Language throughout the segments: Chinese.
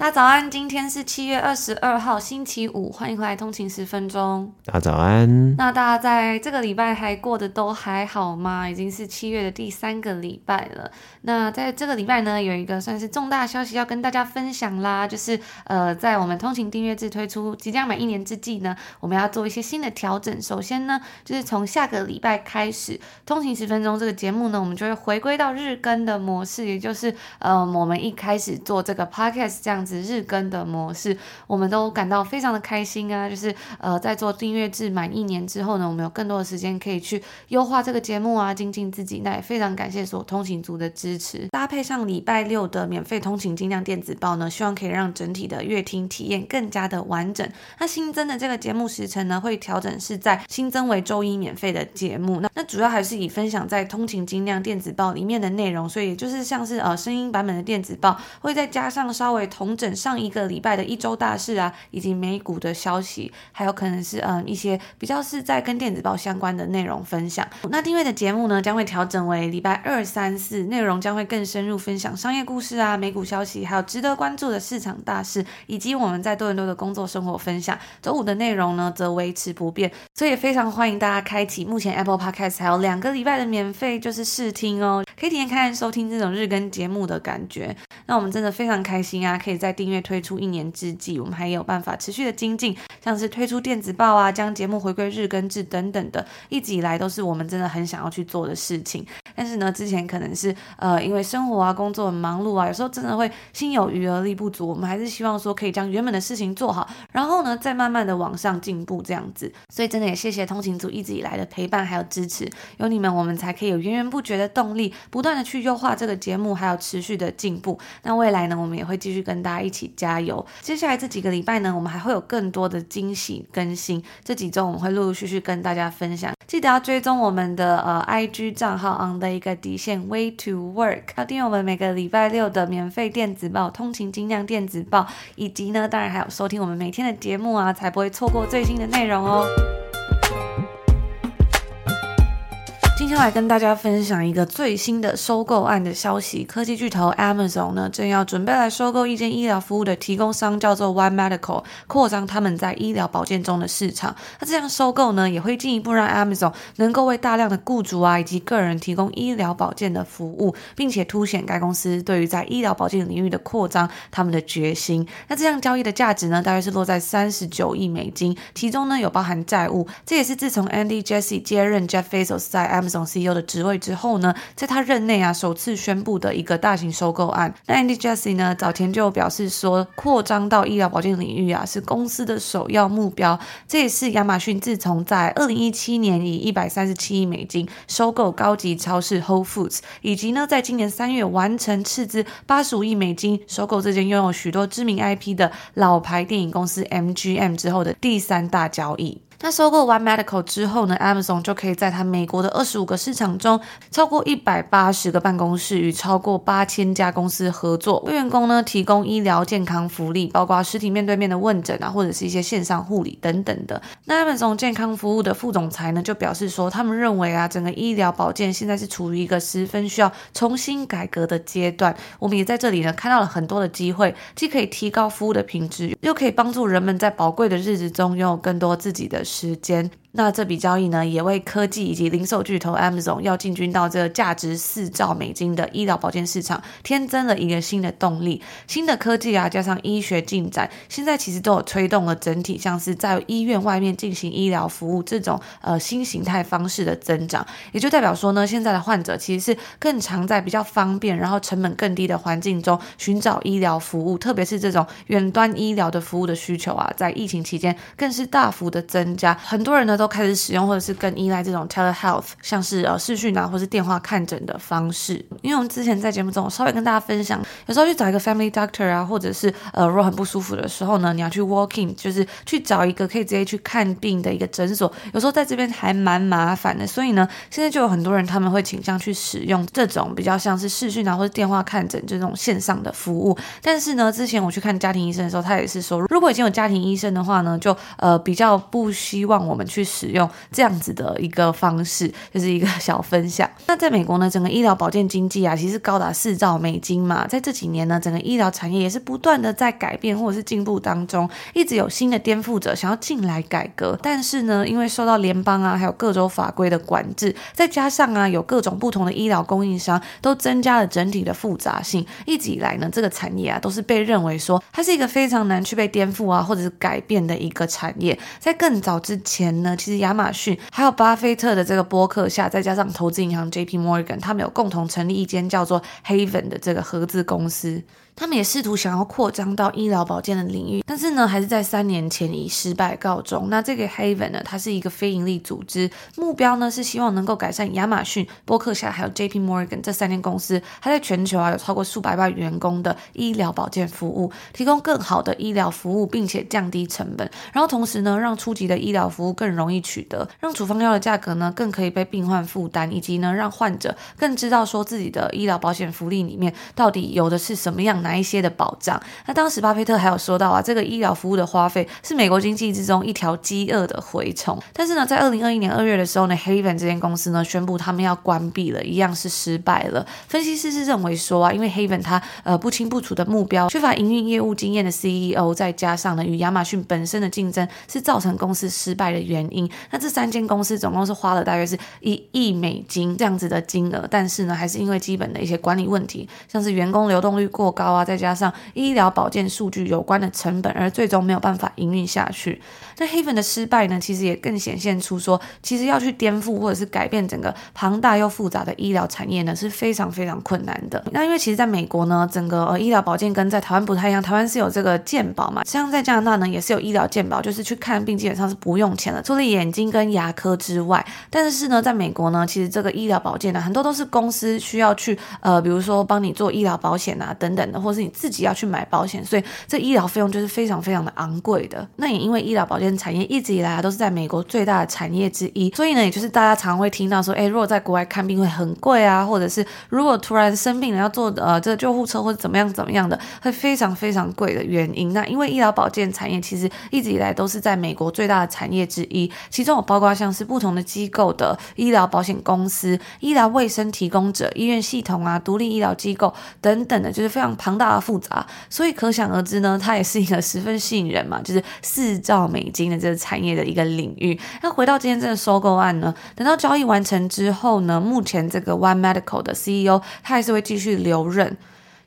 大家早安，今天是七月二十二号，星期五，欢迎回来通勤十分钟。大家早安。那大家在这个礼拜还过得都还好吗？已经是七月的第三个礼拜了。那在这个礼拜呢，有一个算是重大消息要跟大家分享啦，就是呃，在我们通勤订阅制推出即将满一年之际呢，我们要做一些新的调整。首先呢，就是从下个礼拜开始，通勤十分钟这个节目呢，我们就会回归到日更的模式，也就是呃，我们一开始做这个 podcast 这样子。日更的模式，我们都感到非常的开心啊！就是呃，在做订阅制满一年之后呢，我们有更多的时间可以去优化这个节目啊，精进自己。那也非常感谢所有通勤族的支持，搭配上礼拜六的免费通勤精量电子报呢，希望可以让整体的阅听体验更加的完整。那新增的这个节目时程呢，会调整是在新增为周一免费的节目。那那主要还是以分享在通勤精量电子报里面的内容，所以就是像是呃声音版本的电子报，会再加上稍微同。整上一个礼拜的一周大事啊，以及美股的消息，还有可能是嗯一些比较是在跟电子报相关的内容分享。那订阅的节目呢，将会调整为礼拜二、三、四，内容将会更深入分享商业故事啊、美股消息，还有值得关注的市场大事，以及我们在多伦多的工作生活分享。周五的内容呢，则维持不变，所以也非常欢迎大家开启目前 Apple Podcast 还有两个礼拜的免费就是试听哦，可以体验看看收听这种日更节目的感觉。那我们真的非常开心啊，可以在订阅推出一年之际，我们还有办法持续的精进，像是推出电子报啊，将节目回归日更制等等的，一直以来都是我们真的很想要去做的事情。但是呢，之前可能是呃，因为生活啊、工作很忙碌啊，有时候真的会心有余而力不足。我们还是希望说可以将原本的事情做好，然后呢，再慢慢的往上进步这样子。所以真的也谢谢通勤组一直以来的陪伴还有支持，有你们，我们才可以有源源不绝的动力，不断的去优化这个节目，还有持续的进步。那未来呢，我们也会继续跟大家一起加油。接下来这几个礼拜呢，我们还会有更多的惊喜更新。这几周我们会陆陆续续跟大家分享。记得要追踪我们的呃 IG 账号 on 的一个底线 way to work，要订阅我们每个礼拜六的免费电子报《通勤精酿电子报》，以及呢，当然还有收听我们每天的节目啊，才不会错过最新的内容哦。今天来跟大家分享一个最新的收购案的消息。科技巨头 Amazon 呢，正要准备来收购一间医疗服务的提供商，叫做 One Medical，扩张他们在医疗保健中的市场。那这样收购呢，也会进一步让 Amazon 能够为大量的雇主啊以及个人提供医疗保健的服务，并且凸显该公司对于在医疗保健领域的扩张他们的决心。那这样交易的价值呢，大约是落在三十九亿美金，其中呢有包含债务。这也是自从 Andy Jassy 接任 Jeff Bezos 在 Amazon 总 CEO 的职位之后呢，在他任内啊，首次宣布的一个大型收购案。那 Andy Jassy 呢，早前就表示说，扩张到医疗保健领域啊，是公司的首要目标。这也是亚马逊自从在二零一七年以一百三十七亿美金收购高级超市 Whole Foods，以及呢，在今年三月完成斥资八十五亿美金收购这间拥有许多知名 IP 的老牌电影公司 MGM 之后的第三大交易。那收购 One Medical 之后呢，Amazon 就可以在它美国的二十五个市场中，超过一百八十个办公室与超过八千家公司合作，为员工呢提供医疗健康福利，包括实体面对面的问诊啊，或者是一些线上护理等等的。那 Amazon 健康服务的副总裁呢就表示说，他们认为啊，整个医疗保健现在是处于一个十分需要重新改革的阶段。我们也在这里呢看到了很多的机会，既可以提高服务的品质，又可以帮助人们在宝贵的日子中拥有更多自己的时间。那这笔交易呢，也为科技以及零售巨头 Amazon 要进军到这个价值四兆美金的医疗保健市场，添增了一个新的动力。新的科技啊，加上医学进展，现在其实都有推动了整体像是在医院外面进行医疗服务这种呃新形态方式的增长。也就代表说呢，现在的患者其实是更常在比较方便，然后成本更低的环境中寻找医疗服务，特别是这种远端医疗的服务的需求啊，在疫情期间更是大幅的增加。很多人呢。都开始使用或者是更依赖这种 telehealth，像是呃视讯啊，或是电话看诊的方式。因为我们之前在节目中稍微跟大家分享，有时候去找一个 family doctor 啊，或者是呃如果很不舒服的时候呢，你要去 walking，就是去找一个可以直接去看病的一个诊所，有时候在这边还蛮麻烦的。所以呢，现在就有很多人他们会倾向去使用这种比较像是视讯啊，或者电话看诊这种线上的服务。但是呢，之前我去看家庭医生的时候，他也是说，如果已经有家庭医生的话呢，就呃比较不希望我们去使用这样子的一个方式，就是一个小分享。那在美国呢，整个医疗保健经济啊，其实高达四兆美金嘛，在这几年呢，整个医疗产业也是不断的在改变或者是进步当中，一直有新的颠覆者想要进来改革。但是呢，因为受到联邦啊还有各州法规的管制，再加上啊有各种不同的医疗供应商，都增加了整体的复杂性。一直以来呢，这个产业啊都是被认为说它是一个非常难去被颠覆啊或者是改变的一个产业。在更早之前呢，其实亚马逊还有巴菲特的这个博客下，再加上投资银行 JP Morgan，他们有共同成立一间叫做 Haven 的这个合资公司。他们也试图想要扩张到医疗保健的领域，但是呢，还是在三年前以失败告终。那这个 Haven 呢，它是一个非营利组织，目标呢是希望能够改善亚马逊、波克夏还有 JP Morgan 这三间公司，它在全球啊有超过数百万员工的医疗保健服务，提供更好的医疗服务，并且降低成本，然后同时呢，让初级的医疗服务更容易取得，让处方药的价格呢更可以被病患负担，以及呢让患者更知道说自己的医疗保险福利里面到底有的是什么样的。哪一些的保障？那当时巴菲特还有说到啊，这个医疗服务的花费是美国经济之中一条饥饿的蛔虫。但是呢，在二零二一年二月的时候呢，Haven 这间公司呢宣布他们要关闭了，一样是失败了。分析师是认为说啊，因为 Haven 它呃不清不楚的目标，缺乏营运业务经验的 CEO，再加上呢与亚马逊本身的竞争，是造成公司失败的原因。那这三间公司总共是花了大约是一亿美金这样子的金额，但是呢，还是因为基本的一些管理问题，像是员工流动率过高啊。再加上医疗保健数据有关的成本，而最终没有办法营运下去。那 Haven 的失败呢，其实也更显现出说，其实要去颠覆或者是改变整个庞大又复杂的医疗产业呢，是非常非常困难的。那因为其实在美国呢，整个呃医疗保健跟在台湾不太一样，台湾是有这个健保嘛，像在加拿大呢，也是有医疗健保，就是去看病基本上是不用钱的，除了眼睛跟牙科之外。但是呢，在美国呢，其实这个医疗保健呢，很多都是公司需要去呃，比如说帮你做医疗保险啊等等的，或是你自己要去买保险，所以这医疗费用就是非常非常的昂贵的。那也因为医疗保健产业一直以来都是在美国最大的产业之一，所以呢，也就是大家常会听到说，哎，如果在国外看病会很贵啊，或者是如果突然生病了要坐呃这个救护车或者怎么样怎么样的，会非常非常贵的原因。那因为医疗保健产业其实一直以来都是在美国最大的产业之一，其中有包括像是不同的机构的医疗保险公司、医疗卫生提供者、医院系统啊、独立医疗机构等等的，就是非常庞大的复杂。所以可想而知呢，它也是一个十分吸引人嘛，就是四兆美金的这个产业的一个领域。那回到今天这个收购案呢，等到交易完成之后呢，目前这个 One Medical 的 CEO 他还是会继续留任。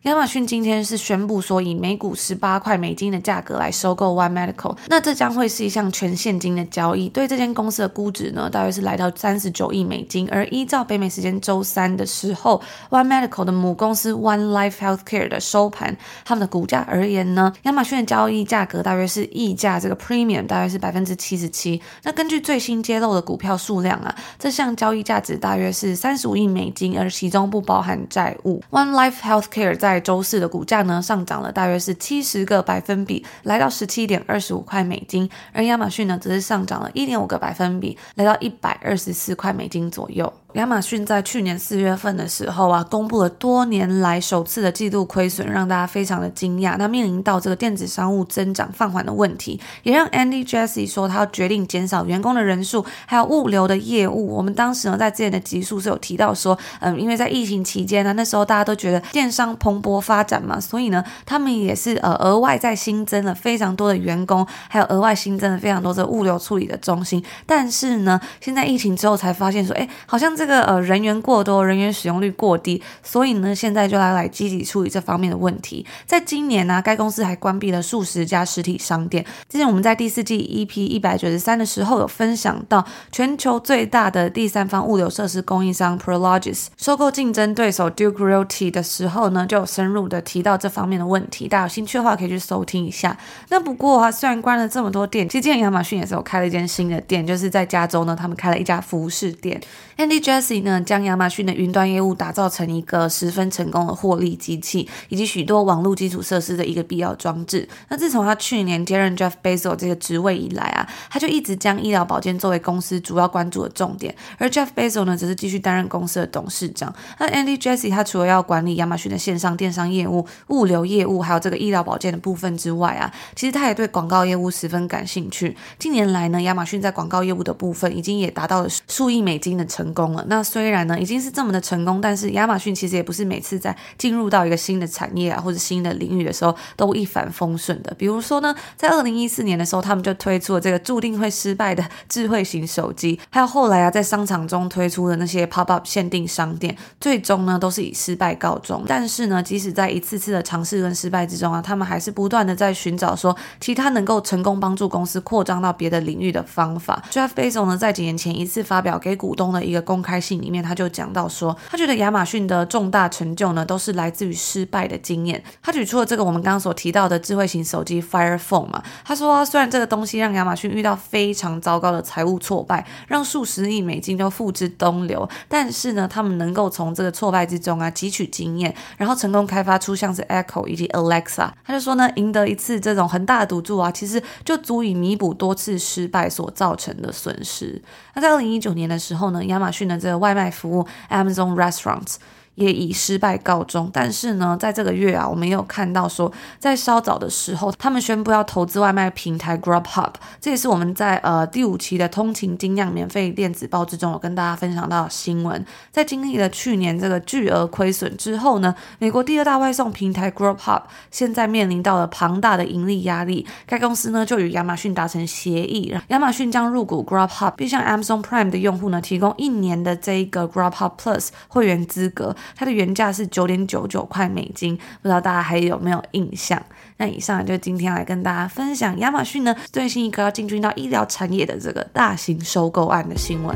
亚马逊今天是宣布说，以每股十八块美金的价格来收购 One Medical，那这将会是一项全现金的交易。对这间公司的估值呢，大约是来到三十九亿美金。而依照北美时间周三的时候，One Medical 的母公司 One Life Healthcare 的收盘，他们的股价而言呢，亚马逊的交易价格大约是溢价这个 Premium 大约是百分之七十七。那根据最新揭露的股票数量啊，这项交易价值大约是三十五亿美金，而其中不包含债务。One Life Healthcare 在在周四的股价呢，上涨了大约是七十个百分比，来到十七点二十五块美金，而亚马逊呢则是上涨了一点五个百分比，来到一百二十四块美金左右。亚马逊在去年四月份的时候啊，公布了多年来首次的季度亏损，让大家非常的惊讶。那面临到这个电子商务增长放缓的问题，也让 Andy Jassy 说他要决定减少员工的人数，还有物流的业务。我们当时呢在之前的集数是有提到说，嗯，因为在疫情期间呢，那时候大家都觉得电商蓬勃发展嘛，所以呢，他们也是呃额外再新增了非常多的员工，还有额外新增了非常多的物流处理的中心。但是呢，现在疫情之后才发现说，哎，好像这这个呃人员过多，人员使用率过低，所以呢现在就来来积极处理这方面的问题。在今年呢、啊，该公司还关闭了数十家实体商店。之前我们在第四季 EP 一百九十三的时候有分享到，全球最大的第三方物流设施供应商 Prologis 收购竞争对手 Duke Realty 的时候呢，就有深入的提到这方面的问题。大家有兴趣的话，可以去收听一下。那不过啊，虽然关了这么多店，其实今年亚马逊也是有开了一间新的店，就是在加州呢，他们开了一家服饰店。Andy Jassy 呢，将亚马逊的云端业务打造成一个十分成功的获利机器，以及许多网络基础设施的一个必要装置。那自从他去年接任 Jeff Bezos 这个职位以来啊，他就一直将医疗保健作为公司主要关注的重点。而 Jeff Bezos 呢，则是继续担任公司的董事长。那 Andy Jassy 他除了要管理亚马逊的线上电商业务、物流业务，还有这个医疗保健的部分之外啊，其实他也对广告业务十分感兴趣。近年来呢，亚马逊在广告业务的部分已经也达到了数亿美金的成成功了。那虽然呢已经是这么的成功，但是亚马逊其实也不是每次在进入到一个新的产业啊或者新的领域的时候都一帆风顺的。比如说呢，在二零一四年的时候，他们就推出了这个注定会失败的智慧型手机，还有后来啊在商场中推出的那些 pop up 限定商店，最终呢都是以失败告终。但是呢，即使在一次次的尝试跟失败之中啊，他们还是不断的在寻找说其他能够成功帮助公司扩张到别的领域的方法。Jeff Bezos 呢在几年前一次发表给股东的一一个公开信里面，他就讲到说，他觉得亚马逊的重大成就呢都是来自于失败的经验。他举出了这个我们刚刚所提到的智慧型手机 Fire Phone 嘛，他说啊，虽然这个东西让亚马逊遇到非常糟糕的财务挫败，让数十亿美金都付之东流，但是呢，他们能够从这个挫败之中啊汲取经验，然后成功开发出像是 Echo 以及 Alexa。他就说呢，赢得一次这种很大的赌注啊，其实就足以弥补多次失败所造成的损失。那在二零一九年的时候呢，亚马亚马逊的这个外卖服务 Amazon Restaurants。也以失败告终。但是呢，在这个月啊，我们也有看到说，在稍早的时候，他们宣布要投资外卖平台 Grubhub。这也是我们在呃第五期的通勤精酿免费电子报之中有跟大家分享到新闻。在经历了去年这个巨额亏损之后呢，美国第二大外送平台 Grubhub 现在面临到了庞大的盈利压力。该公司呢就与亚马逊达成协议，亚马逊将入股 Grubhub，并向 Amazon Prime 的用户呢提供一年的这一个 Grubhub Plus 会员资格。它的原价是九点九九块美金，不知道大家还有没有印象？那以上就今天来跟大家分享亚马逊呢最新一个要进军到医疗产业的这个大型收购案的新闻。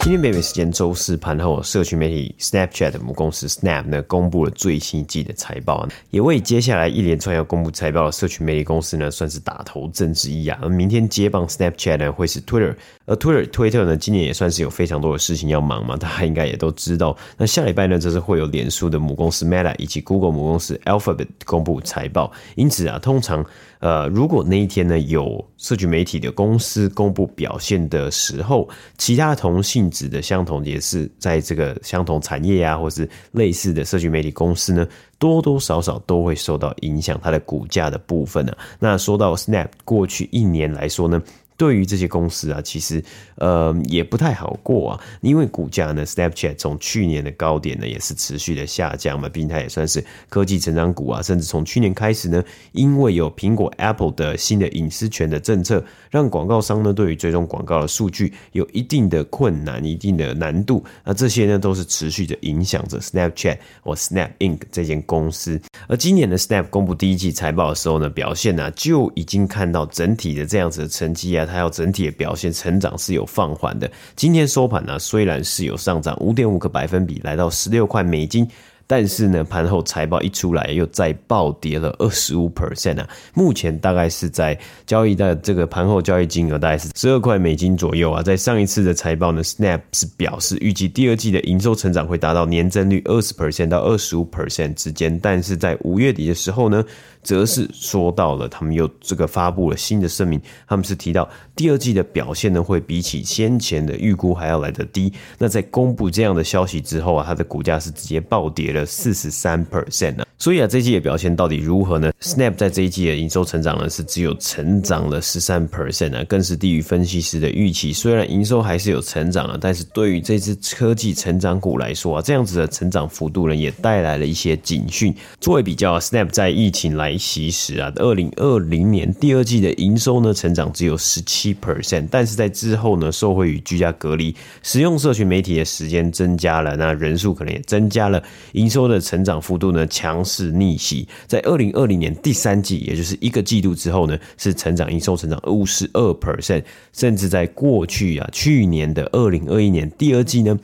今天北美时间周四盘后，社群媒体 Snapchat 的母公司 Snap 呢公布了最新一季的财报，也为接下来一连串要公布财报的社群媒体公司呢算是打头阵之一啊。而明天接棒 Snapchat 呢会是 Twitter，而 Twitter 推特呢今年也算是有非常多的事情要忙嘛，大家应该也都知道。那下礼拜呢则是会有脸书的母公司 Meta 以及 Google 母公司 Alphabet 公布财报，因此啊，通常。呃，如果那一天呢有社群媒体的公司公布表现的时候，其他同性指的相同也是在这个相同产业啊，或是类似的社区媒体公司呢，多多少少都会受到影响，它的股价的部分呢、啊。那说到 Snap 过去一年来说呢。对于这些公司啊，其实呃也不太好过啊，因为股价呢，Snapchat 从去年的高点呢也是持续的下降嘛，毕竟它也算是科技成长股啊，甚至从去年开始呢，因为有苹果 Apple 的新的隐私权的政策，让广告商呢对于追踪广告的数据有一定的困难、一定的难度，那这些呢都是持续的影响着 Snapchat 或 Snap Inc 这间公司。而今年的 Snap 公布第一季财报的时候呢，表现呢、就已经看到整体的这样子的成绩啊。它要整体的表现成长是有放缓的。今天收盘呢，虽然是有上涨五点五个百分比，来到十六块美金。但是呢，盘后财报一出来，又再暴跌了二十五 percent 啊！目前大概是在交易的这个盘后交易金额大概是十二块美金左右啊。在上一次的财报呢，Snap 是表示预计第二季的营收成长会达到年增率二十 percent 到二十五 percent 之间。但是在五月底的时候呢，则是说到了他们又这个发布了新的声明，他们是提到第二季的表现呢会比起先前的预估还要来得低。那在公布这样的消息之后啊，它的股价是直接暴跌了。四十三 percent 呢。所以啊，这季的表现到底如何呢？Snap 在这一季的营收成长呢，是只有成长了十三 percent 啊，更是低于分析师的预期。虽然营收还是有成长啊，但是对于这支科技成长股来说啊，这样子的成长幅度呢，也带来了一些警讯。作为比较，Snap 在疫情来其实啊，二零二零年第二季的营收呢，成长只有十七 percent，但是在之后呢，受惠于居家隔离，使用社群媒体的时间增加了，那人数可能也增加了，营收的成长幅度呢，强。势逆袭，在二零二零年第三季，也就是一个季度之后呢，是成长营收成长五十二 percent，甚至在过去啊，去年的二零二一年第二季呢，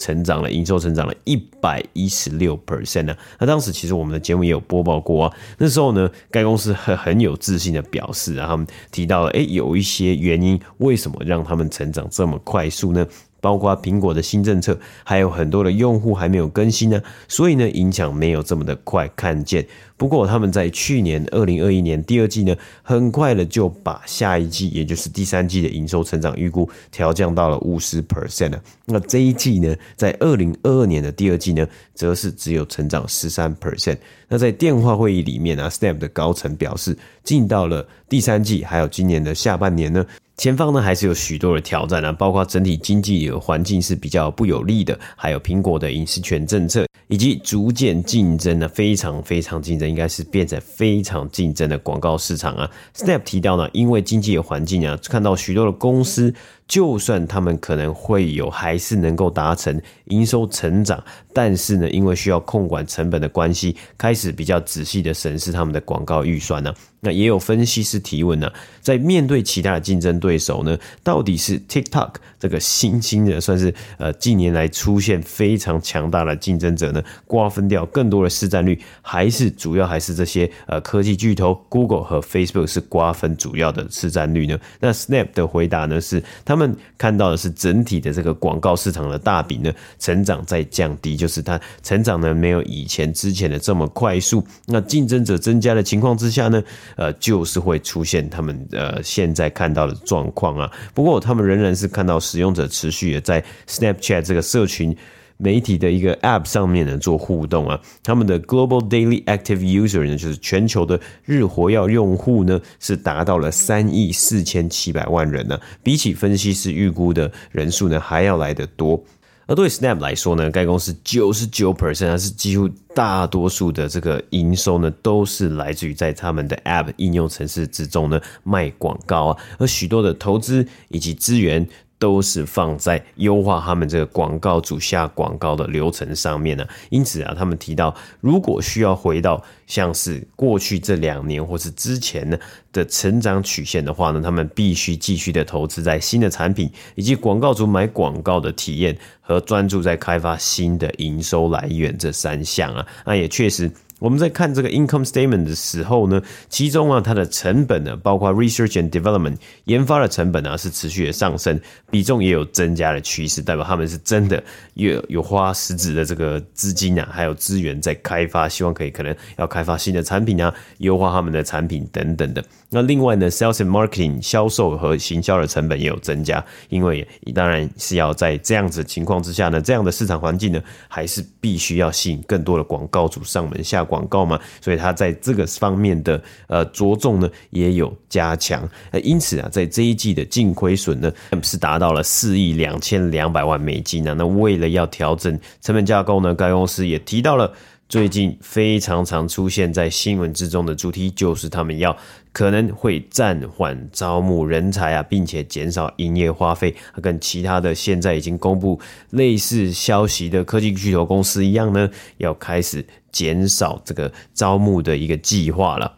成长了营收成长了一百一十六 percent 呢。那当时其实我们的节目也有播报过啊，那时候呢，该公司很很有自信的表示啊，他们提到了，诶，有一些原因，为什么让他们成长这么快速呢？包括苹果的新政策，还有很多的用户还没有更新呢，所以呢，影响没有这么的快看见。不过他们在去年二零二一年第二季呢，很快的就把下一季，也就是第三季的营收成长预估调降到了五十 percent 了。那这一季呢，在二零二二年的第二季呢，则是只有成长十三 percent。那在电话会议里面啊，Snap 的高层表示，进到了第三季，还有今年的下半年呢。前方呢还是有许多的挑战啊，包括整体经济环境是比较不有利的，还有苹果的隐私权政策，以及逐渐竞争的非常非常竞争，应该是变成非常竞争的广告市场啊。Snap 提到呢，因为经济的环境啊，看到许多的公司。就算他们可能会有，还是能够达成营收成长，但是呢，因为需要控管成本的关系，开始比较仔细的审视他们的广告预算呢。那也有分析师提问呢，在面对其他的竞争对手呢，到底是 TikTok 这个新兴的，算是呃近年来出现非常强大的竞争者呢，瓜分掉更多的市占率，还是主要还是这些呃科技巨头 Google 和 Facebook 是瓜分主要的市占率呢？那 Snap 的回答呢是他们。们看到的是整体的这个广告市场的大饼呢，成长在降低，就是它成长呢没有以前之前的这么快速。那竞争者增加的情况之下呢，呃，就是会出现他们呃现在看到的状况啊。不过他们仍然是看到使用者持续的在 Snapchat 这个社群。媒体的一个 App 上面呢做互动啊，他们的 Global Daily Active User 呢，就是全球的日活跃用户呢，是达到了三亿四千七百万人呢，比起分析师预估的人数呢还要来得多。而对 Snap 来说呢，该公司九十九 percent 是几乎大多数的这个营收呢，都是来自于在他们的 App 应用程式之中呢卖广告啊，而许多的投资以及资源。都是放在优化他们这个广告主下广告的流程上面呢。因此啊，他们提到，如果需要回到像是过去这两年或是之前呢的成长曲线的话呢，他们必须继续的投资在新的产品以及广告主买广告的体验和专注在开发新的营收来源这三项啊。那也确实。我们在看这个 income statement 的时候呢，其中啊，它的成本呢，包括 research and development 研发的成本啊，是持续的上升，比重也有增加的趋势，代表他们是真的有有花实质的这个资金啊，还有资源在开发，希望可以可能要开发新的产品啊，优化他们的产品等等的。那另外呢，sales and marketing 销售和行销的成本也有增加，因为当然是要在这样子情况之下呢，这样的市场环境呢，还是必须要吸引更多的广告主上门下。广告嘛，所以他在这个方面的呃着重呢也有加强，因此啊，在这一季的净亏损呢是达到了四亿两千两百万美金啊。那为了要调整成本架构呢，该公司也提到了最近非常常出现在新闻之中的主题，就是他们要。可能会暂缓招募人才啊，并且减少营业花费，跟其他的现在已经公布类似消息的科技巨头公司一样呢，要开始减少这个招募的一个计划了。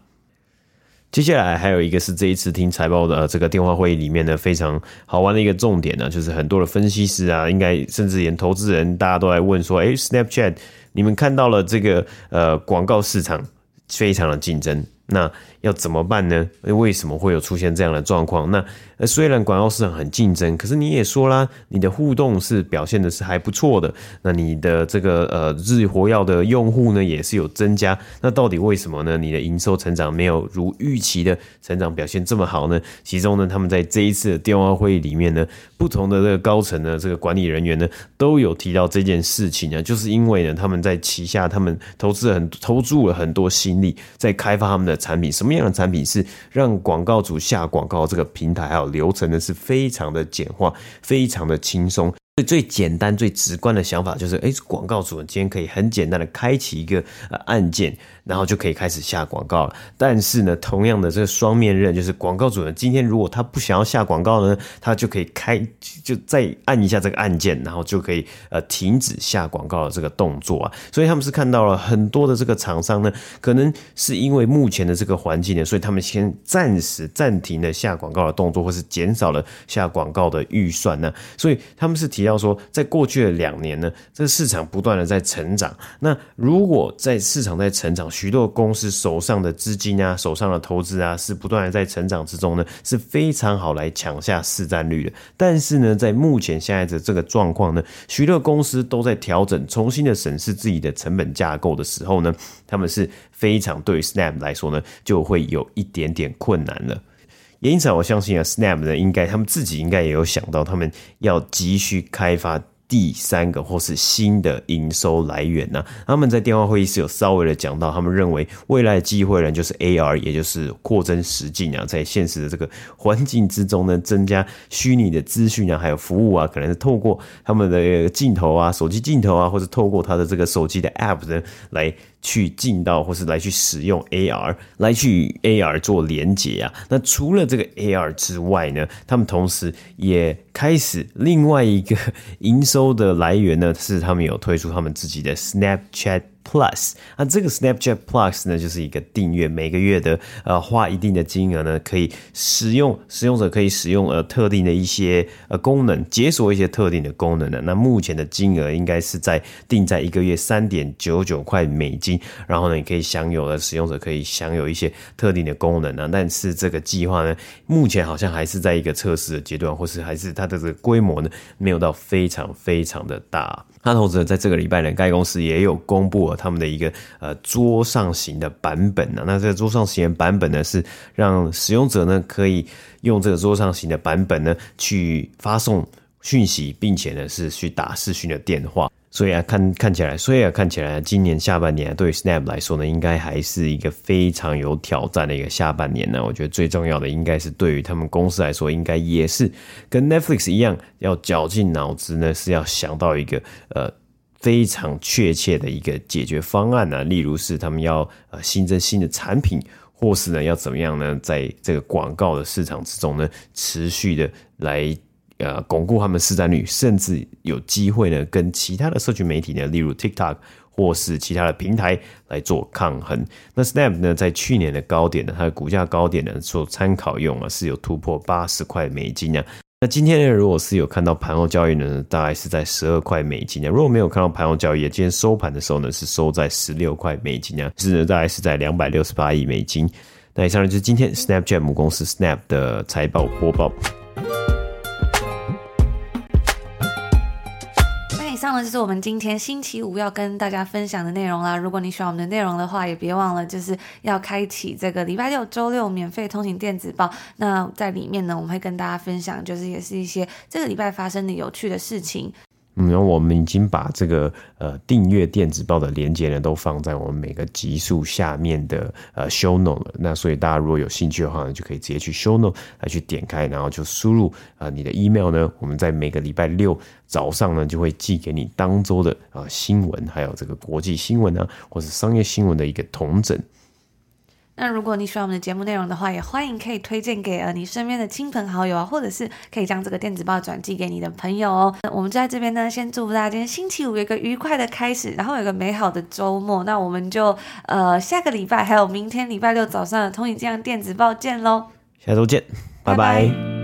接下来还有一个是这一次听财报的这个电话会议里面呢，非常好玩的一个重点呢，就是很多的分析师啊，应该甚至连投资人大家都来问说，诶，Snapchat，你们看到了这个呃广告市场非常的竞争。那要怎么办呢？为什么会有出现这样的状况？那虽然广告市场很竞争，可是你也说啦，你的互动是表现的是还不错的。那你的这个呃日活跃的用户呢也是有增加。那到底为什么呢？你的营收成长没有如预期的成长表现这么好呢？其中呢，他们在这一次的电话会议里面呢，不同的这个高层呢，这个管理人员呢都有提到这件事情呢，就是因为呢他们在旗下，他们投资很投注了很多心力在开发他们的产品。什么样的产品是让广告主下广告这个平台还有流程呢？是非常的简化，非常的轻松。最最简单、最直观的想法就是，哎，广告主人今天可以很简单的开启一个呃按键，然后就可以开始下广告了。但是呢，同样的这个双面刃，就是广告主人，今天如果他不想要下广告呢，他就可以开，就再按一下这个按键，然后就可以呃停止下广告的这个动作啊。所以他们是看到了很多的这个厂商呢，可能是因为目前的这个环境呢，所以他们先暂时暂停了下广告的动作，或是减少了下广告的预算呢。所以他们是提。提到说，在过去的两年呢，这市场不断的在成长。那如果在市场在成长，许多公司手上的资金啊，手上的投资啊，是不断的在成长之中呢，是非常好来抢下市占率的。但是呢，在目前现在的这个状况呢，许多公司都在调整，重新的审视自己的成本架构的时候呢，他们是非常对于 Snap 来说呢，就会有一点点困难了。也因此，我相信啊，Snap 呢，应该他们自己应该也有想到，他们要急需开发第三个或是新的营收来源呢。他们在电话会议室有稍微的讲到，他们认为未来的机会呢，就是 AR，也就是扩增实境啊，在现实的这个环境之中呢，增加虚拟的资讯啊，还有服务啊，可能是透过他们的镜头啊，手机镜头啊，或者透过他的这个手机的 App 呢来。去进到或是来去使用 AR 来去 AR 做连接啊，那除了这个 AR 之外呢，他们同时也开始另外一个营收的来源呢，是他们有推出他们自己的 Snapchat。Plus，那这个 Snapchat Plus 呢，就是一个订阅，每个月的呃花一定的金额呢，可以使用使用者可以使用呃特定的一些呃功能，解锁一些特定的功能的。那目前的金额应该是在定在一个月三点九九块美金，然后呢，你可以享有的使用者可以享有一些特定的功能呢。但是这个计划呢，目前好像还是在一个测试的阶段，或是还是它的这个规模呢，没有到非常非常的大。那同时在这个礼拜呢，该公司也有公布了他们的一个呃桌上型的版本呢。那这个桌上型的版本呢，是让使用者呢可以用这个桌上型的版本呢去发送讯息，并且呢是去打视讯的电话。所以啊，看看起来，所以啊，看起来，今年下半年对于 Snap 来说呢，应该还是一个非常有挑战的一个下半年呢。我觉得最重要的，应该是对于他们公司来说，应该也是跟 Netflix 一样，要绞尽脑汁呢，是要想到一个呃非常确切的一个解决方案呢。例如是他们要呃新增新的产品，或是呢要怎么样呢，在这个广告的市场之中呢，持续的来。呃，巩固他们市占率，甚至有机会呢，跟其他的社群媒体呢，例如 TikTok 或是其他的平台来做抗衡。那 Snap 呢，在去年的高点呢，它的股价高点呢，做参考用啊，是有突破八十块美金啊。那今天呢，如果是有看到盘后交易呢，大概是在十二块美金啊。如果没有看到盘后交易，今天收盘的时候呢，是收在十六块美金啊，是呢，大概是在两百六十八亿美金。那以上呢，就是今天 Snapchat 母公司 Snap 的财报播报。上呢，就是我们今天星期五要跟大家分享的内容啦。如果你喜欢我们的内容的话，也别忘了就是要开启这个礼拜六、周六免费通行电子报。那在里面呢，我们会跟大家分享，就是也是一些这个礼拜发生的有趣的事情。嗯，然后我们已经把这个呃订阅电子报的连接呢，都放在我们每个集数下面的呃 show note 了。那所以大家如果有兴趣的话呢，就可以直接去 show note 来去点开，然后就输入呃你的 email 呢，我们在每个礼拜六早上呢就会寄给你当周的啊、新闻，还有这个国际新闻啊，或是商业新闻的一个统整。那如果你喜欢我们的节目内容的话，也欢迎可以推荐给呃你身边的亲朋好友啊，或者是可以将这个电子报转寄给你的朋友哦。那我们就在这边呢，先祝福大家今天星期五有一个愉快的开始，然后有一个美好的周末。那我们就呃下个礼拜还有明天礼拜六早上的通勤这样电子报见喽，下周见，拜拜。